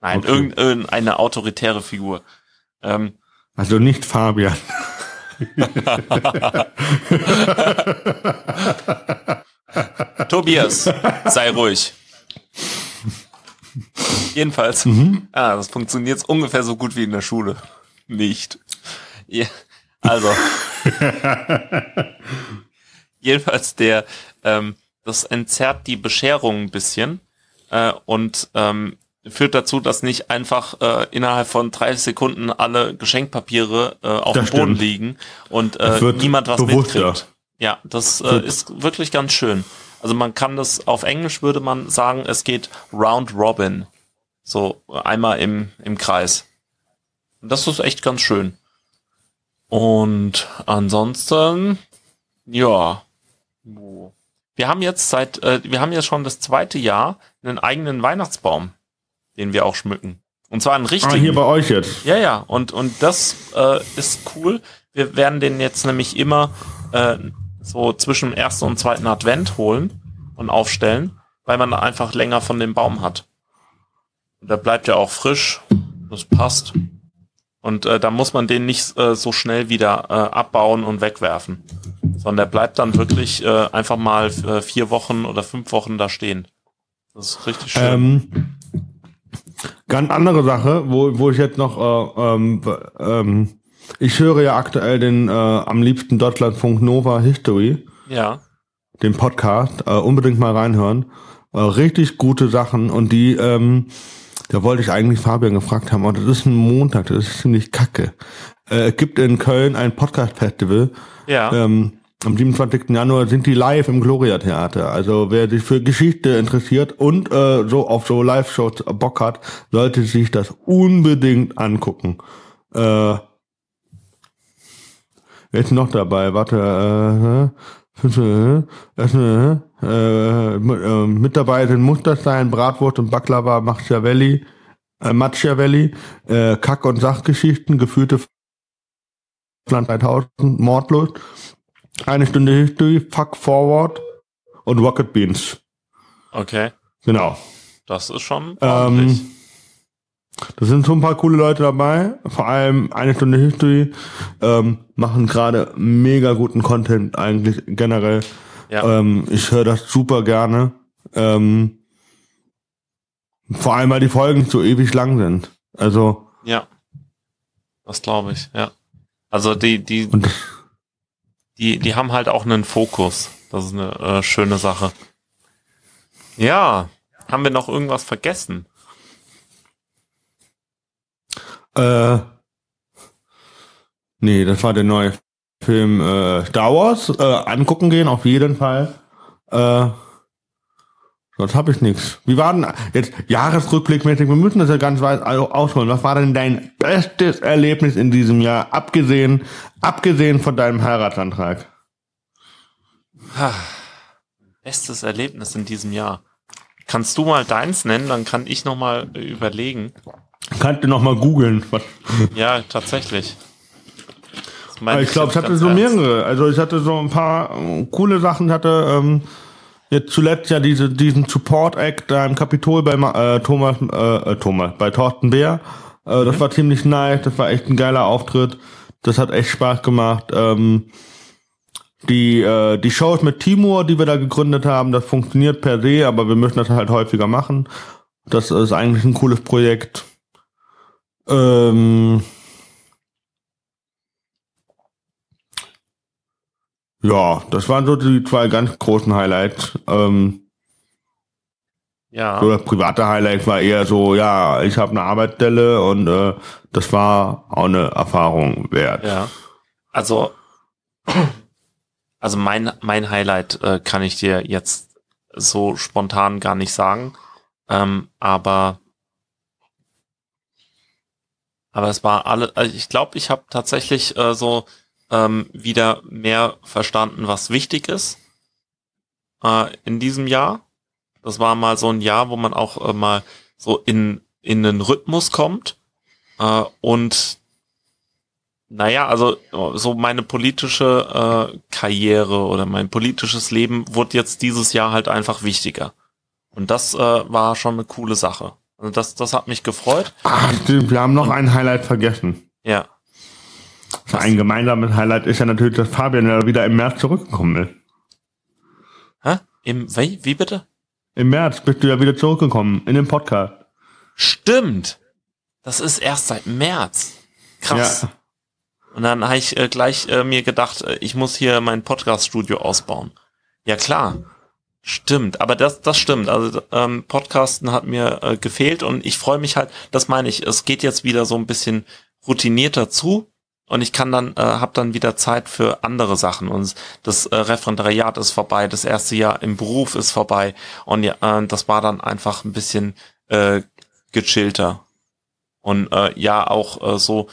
Nein, okay. irgendeine autoritäre Figur. Ähm, also nicht Fabian. Tobias, sei ruhig. Jedenfalls, mhm. ah, das funktioniert ungefähr so gut wie in der Schule. Nicht. Ja, also. jedenfalls der, ähm, das entzerrt die Bescherung ein bisschen äh, und ähm, führt dazu, dass nicht einfach äh, innerhalb von 30 Sekunden alle Geschenkpapiere äh, auf das dem Boden stimmt. liegen und äh, niemand was bewusster. mitkriegt. Ja, das äh, ist wirklich ganz schön. Also man kann das, auf Englisch würde man sagen, es geht round robin. So einmal im, im Kreis. Und das ist echt ganz schön. Und ansonsten, ja. Wir haben jetzt seit, äh, wir haben jetzt schon das zweite Jahr einen eigenen Weihnachtsbaum, den wir auch schmücken. Und zwar einen richtigen. Ah, hier bei euch jetzt. Ja, ja. Und, und das äh, ist cool. Wir werden den jetzt nämlich immer äh, so zwischen dem ersten und zweiten Advent holen und aufstellen, weil man einfach länger von dem Baum hat. Und der bleibt ja auch frisch, das passt. Und äh, da muss man den nicht äh, so schnell wieder äh, abbauen und wegwerfen, sondern der bleibt dann wirklich äh, einfach mal äh, vier Wochen oder fünf Wochen da stehen. Das ist richtig schön. Ähm, ganz andere Sache, wo, wo ich jetzt noch äh, ähm, ähm, ich höre ja aktuell den äh, am liebsten Deutschlandfunk Nova History. Ja. Den Podcast. Äh, unbedingt mal reinhören. Äh, richtig gute Sachen und die, ähm, da wollte ich eigentlich Fabian gefragt haben, aber das ist ein Montag, das ist ziemlich kacke. Äh, es gibt in Köln ein Podcast-Festival. Ja. Ähm, am 27. Januar sind die live im Gloria Theater. Also wer sich für Geschichte interessiert und äh, so auf so Live-Shows Bock hat, sollte sich das unbedingt angucken. Äh, Wer ist noch dabei? Warte, äh, äh, äh, äh, äh, mit dabei sind Musterstein, Bratwurst und Baklava, Machiavelli, äh, Machiavelli, äh, Kack- und Sachgeschichten, geführte Land 3000, Mordlos, eine Stunde History, Fuck Forward und Rocket Beans. Okay. Genau. Das ist schon ordentlich. Ähm, da sind so ein paar coole Leute dabei, vor allem eine Stunde History, ähm, machen gerade mega guten Content eigentlich generell. Ja. Ähm, ich höre das super gerne. Ähm, vor allem, weil die Folgen so ewig lang sind. Also. Ja. Das glaube ich, ja. Also die, die, die, die haben halt auch einen Fokus. Das ist eine äh, schöne Sache. Ja. Haben wir noch irgendwas vergessen? Äh, nee, das war der neue Film äh, Star Wars. Äh, angucken gehen, auf jeden Fall. Äh, Sonst habe ich nichts. Wie war denn jetzt Jahresrückblickmäßig? Wir müssen das ja ganz weit ausholen. Was war denn dein bestes Erlebnis in diesem Jahr, abgesehen, abgesehen von deinem Heiratsantrag? Bestes Erlebnis in diesem Jahr. Kannst du mal deins nennen, dann kann ich noch mal überlegen. Kannst du noch mal googeln? Ja, tatsächlich. Ich glaube, ich hatte so mehrere. Also ich hatte so ein paar äh, coole Sachen. Ich hatte ähm, jetzt zuletzt ja diese, diesen Support Act da im Kapitol bei äh, Thomas, äh, äh, Thomas, bei Thorsten Bär. Äh, das mhm. war ziemlich nice. Das war echt ein geiler Auftritt. Das hat echt Spaß gemacht. Ähm, die, äh, die Shows mit Timur, die wir da gegründet haben, das funktioniert per se, aber wir müssen das halt häufiger machen. Das ist eigentlich ein cooles Projekt. Ähm, ja, das waren so die zwei ganz großen Highlights. Ähm, ja. So das private Highlight war eher so, ja, ich habe eine Arbeitsstelle und äh, das war auch eine Erfahrung wert. Ja. Also, also mein, mein Highlight äh, kann ich dir jetzt so spontan gar nicht sagen. Ähm, aber aber es war alle, also ich glaube, ich habe tatsächlich äh, so ähm, wieder mehr verstanden, was wichtig ist äh, in diesem Jahr. Das war mal so ein Jahr, wo man auch äh, mal so in, in einen Rhythmus kommt. Äh, und naja, also so meine politische äh, Karriere oder mein politisches Leben wurde jetzt dieses Jahr halt einfach wichtiger. Und das äh, war schon eine coole Sache. Also das, das hat mich gefreut. Ach, wir haben noch ein Highlight vergessen. Ja. Ein gemeinsames Highlight ist ja natürlich, dass Fabian ja wieder im März zurückgekommen ist. Hä? Im, wie, wie bitte? Im März bist du ja wieder zurückgekommen in den Podcast. Stimmt. Das ist erst seit März. Krass. Ja. Und dann habe ich äh, gleich äh, mir gedacht, äh, ich muss hier mein Podcast-Studio ausbauen. Ja klar. Stimmt, aber das, das stimmt. Also ähm, Podcasten hat mir äh, gefehlt und ich freue mich halt, das meine ich, es geht jetzt wieder so ein bisschen routinierter zu und ich kann dann, äh, habe dann wieder Zeit für andere Sachen und das äh, Referendariat ist vorbei, das erste Jahr im Beruf ist vorbei und ja, äh, das war dann einfach ein bisschen äh, gechillter. Und äh, ja, auch äh, so,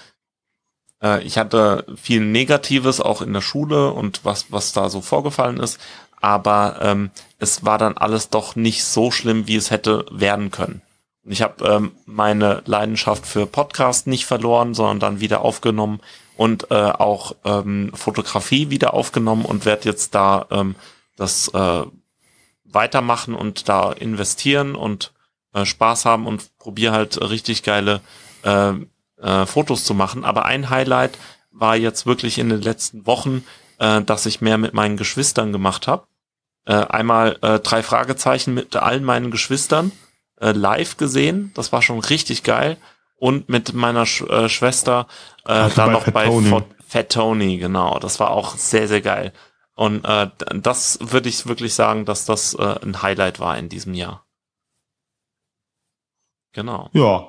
äh, ich hatte viel Negatives auch in der Schule und was, was da so vorgefallen ist, aber ähm, es war dann alles doch nicht so schlimm, wie es hätte werden können. Und ich habe ähm, meine Leidenschaft für Podcast nicht verloren, sondern dann wieder aufgenommen und äh, auch ähm, Fotografie wieder aufgenommen und werde jetzt da ähm, das äh, weitermachen und da investieren und äh, Spaß haben und probiere halt richtig geile äh, äh, Fotos zu machen. Aber ein Highlight war jetzt wirklich in den letzten Wochen, äh, dass ich mehr mit meinen Geschwistern gemacht habe. Äh, einmal äh, drei Fragezeichen mit allen meinen Geschwistern äh, live gesehen. Das war schon richtig geil. Und mit meiner Sch äh, Schwester äh, dann noch Fat bei Tony. Fat Tony, genau. Das war auch sehr, sehr geil. Und äh, das würde ich wirklich sagen, dass das äh, ein Highlight war in diesem Jahr. Genau. Ja.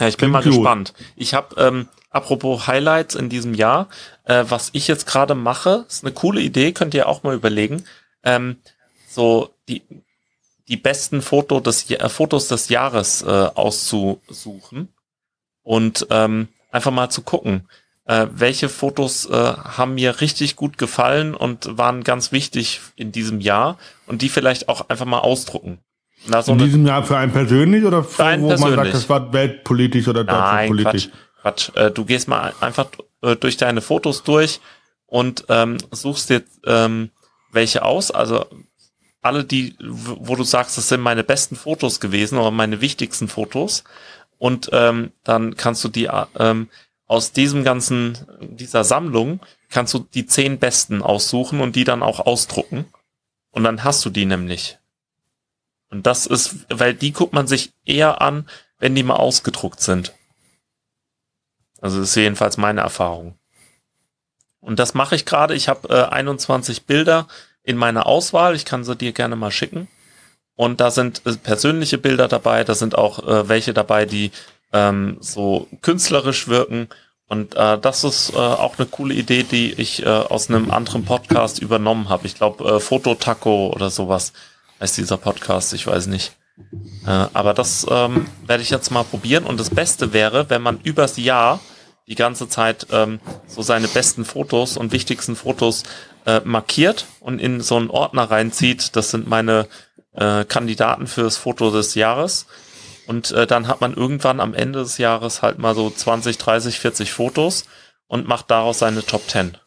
Ja, ich bin mal gut. gespannt. Ich habe, ähm, apropos Highlights in diesem Jahr, äh, was ich jetzt gerade mache, ist eine coole Idee, könnt ihr auch mal überlegen. Ähm, so die die besten Foto des, äh, Fotos des Jahres äh, auszusuchen und ähm, einfach mal zu gucken, äh, welche Fotos äh, haben mir richtig gut gefallen und waren ganz wichtig in diesem Jahr und die vielleicht auch einfach mal ausdrucken. Na, so in diesem Jahr für einen persönlich oder für, wo persönlich. man sagt, das war weltpolitisch oder deutschlandpolitisch? Quatsch, Quatsch. Äh, du gehst mal einfach äh, durch deine Fotos durch und ähm, suchst dir ähm, welche aus. Also alle die, wo du sagst, das sind meine besten Fotos gewesen oder meine wichtigsten Fotos. Und ähm, dann kannst du die ähm, aus diesem ganzen, dieser Sammlung, kannst du die zehn besten aussuchen und die dann auch ausdrucken. Und dann hast du die nämlich. Und das ist, weil die guckt man sich eher an, wenn die mal ausgedruckt sind. Also das ist jedenfalls meine Erfahrung. Und das mache ich gerade. Ich habe äh, 21 Bilder in meiner Auswahl. Ich kann sie dir gerne mal schicken. Und da sind äh, persönliche Bilder dabei. Da sind auch äh, welche dabei, die ähm, so künstlerisch wirken. Und äh, das ist äh, auch eine coole Idee, die ich äh, aus einem anderen Podcast übernommen habe. Ich glaube, äh, Fototaco oder sowas heißt dieser Podcast, ich weiß nicht. Äh, aber das ähm, werde ich jetzt mal probieren. Und das Beste wäre, wenn man übers Jahr die ganze Zeit ähm, so seine besten Fotos und wichtigsten Fotos äh, markiert und in so einen Ordner reinzieht. Das sind meine äh, Kandidaten fürs Foto des Jahres. Und äh, dann hat man irgendwann am Ende des Jahres halt mal so 20, 30, 40 Fotos und macht daraus seine Top 10.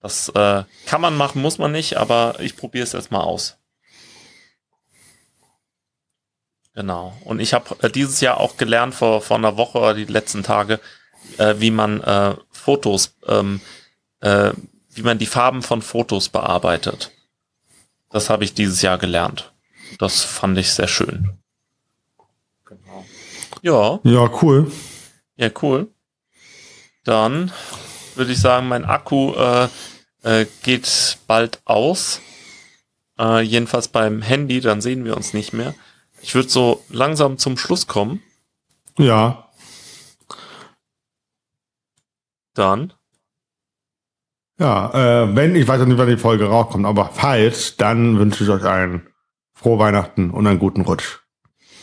Das äh, kann man machen, muss man nicht, aber ich probiere es jetzt mal aus. Genau. Und ich habe äh, dieses Jahr auch gelernt vor, vor einer Woche oder die letzten Tage, äh, wie man äh, Fotos, ähm, äh, wie man die Farben von Fotos bearbeitet. Das habe ich dieses Jahr gelernt. Das fand ich sehr schön. Genau. Ja. Ja, cool. Ja, cool. Dann würde ich sagen, mein Akku äh, äh, geht bald aus. Äh, jedenfalls beim Handy, dann sehen wir uns nicht mehr. Ich würde so langsam zum Schluss kommen. Ja. Dann. Ja, äh, wenn, ich weiß nicht, wann die Folge rauskommt, aber falls, dann wünsche ich euch einen frohe Weihnachten und einen guten Rutsch.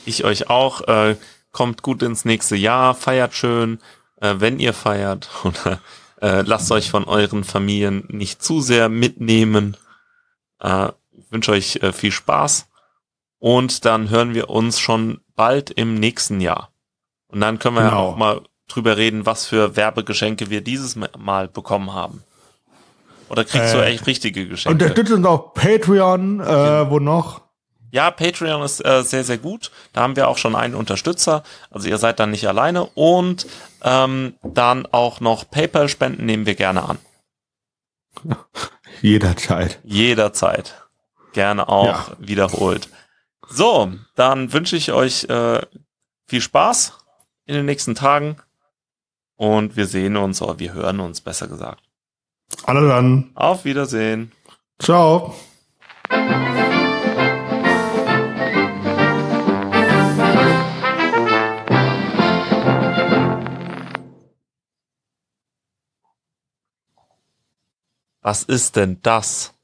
Ich euch auch. Äh, kommt gut ins nächste Jahr, feiert schön, äh, wenn ihr feiert. Oder äh, lasst euch von euren Familien nicht zu sehr mitnehmen. Äh, ich wünsche euch äh, viel Spaß. Und dann hören wir uns schon bald im nächsten Jahr. Und dann können wir genau. ja auch mal drüber reden, was für Werbegeschenke wir dieses Mal bekommen haben. Oder kriegst äh, du echt richtige Geschenke? Unterstützt uns auf Patreon, äh, wo noch? Ja, Patreon ist äh, sehr, sehr gut. Da haben wir auch schon einen Unterstützer. Also ihr seid dann nicht alleine. Und ähm, dann auch noch PayPal-Spenden nehmen wir gerne an. Jederzeit. Jederzeit. Gerne auch ja. wiederholt. So, dann wünsche ich euch äh, viel Spaß in den nächsten Tagen. Und wir sehen uns, oder wir hören uns, besser gesagt. Alle dann. Auf Wiedersehen. Ciao. Was ist denn das?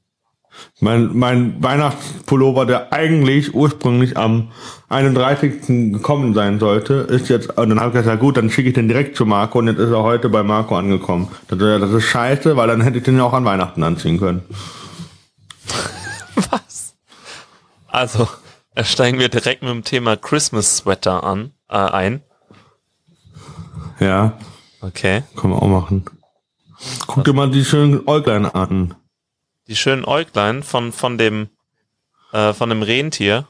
Mein, mein Weihnachtspullover, der eigentlich ursprünglich am 31. gekommen sein sollte, ist jetzt, und dann habe ich gesagt, gut, dann schicke ich den direkt zu Marco und jetzt ist er heute bei Marco angekommen. Das, das ist scheiße, weil dann hätte ich den ja auch an Weihnachten anziehen können. Was? Also, steigen wir direkt mit dem Thema Christmas Sweater an, äh, ein. Ja. Okay. Können wir auch machen. Guck dir mal die schönen Äuglein an. Die schönen Äuglein von, von dem, äh, von dem Rentier.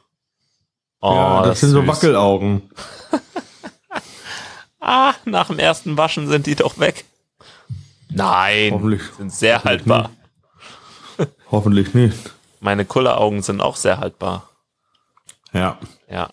Oh, ja, das, das sind süß. so Wackelaugen. ah, nach dem ersten Waschen sind die doch weg. Nein, hoffentlich, sind sehr hoffentlich haltbar. Nicht. hoffentlich nicht. Meine Kulleraugen sind auch sehr haltbar. Ja. Ja.